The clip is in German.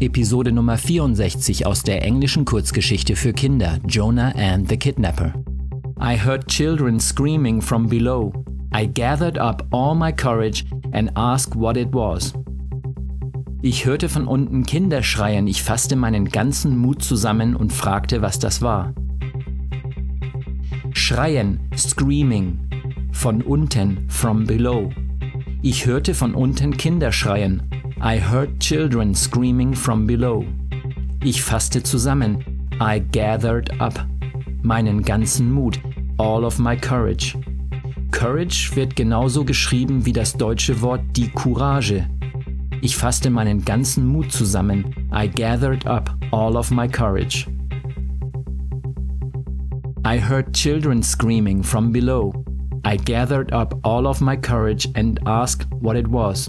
Episode Nummer 64 aus der englischen Kurzgeschichte für Kinder Jonah and the Kidnapper. I heard children screaming from below. I gathered up all my courage and asked what it was. Ich hörte von unten Kinder schreien, ich fasste meinen ganzen Mut zusammen und fragte, was das war. Schreien, screaming, von unten, from below. Ich hörte von unten Kinder schreien. I heard children screaming from below. Ich fasste zusammen. I gathered up meinen ganzen Mut, all of my courage. Courage wird genauso geschrieben wie das deutsche Wort die Courage. Ich fasste meinen ganzen Mut zusammen. I gathered up all of my courage. I heard children screaming from below. I gathered up all of my courage and asked what it was.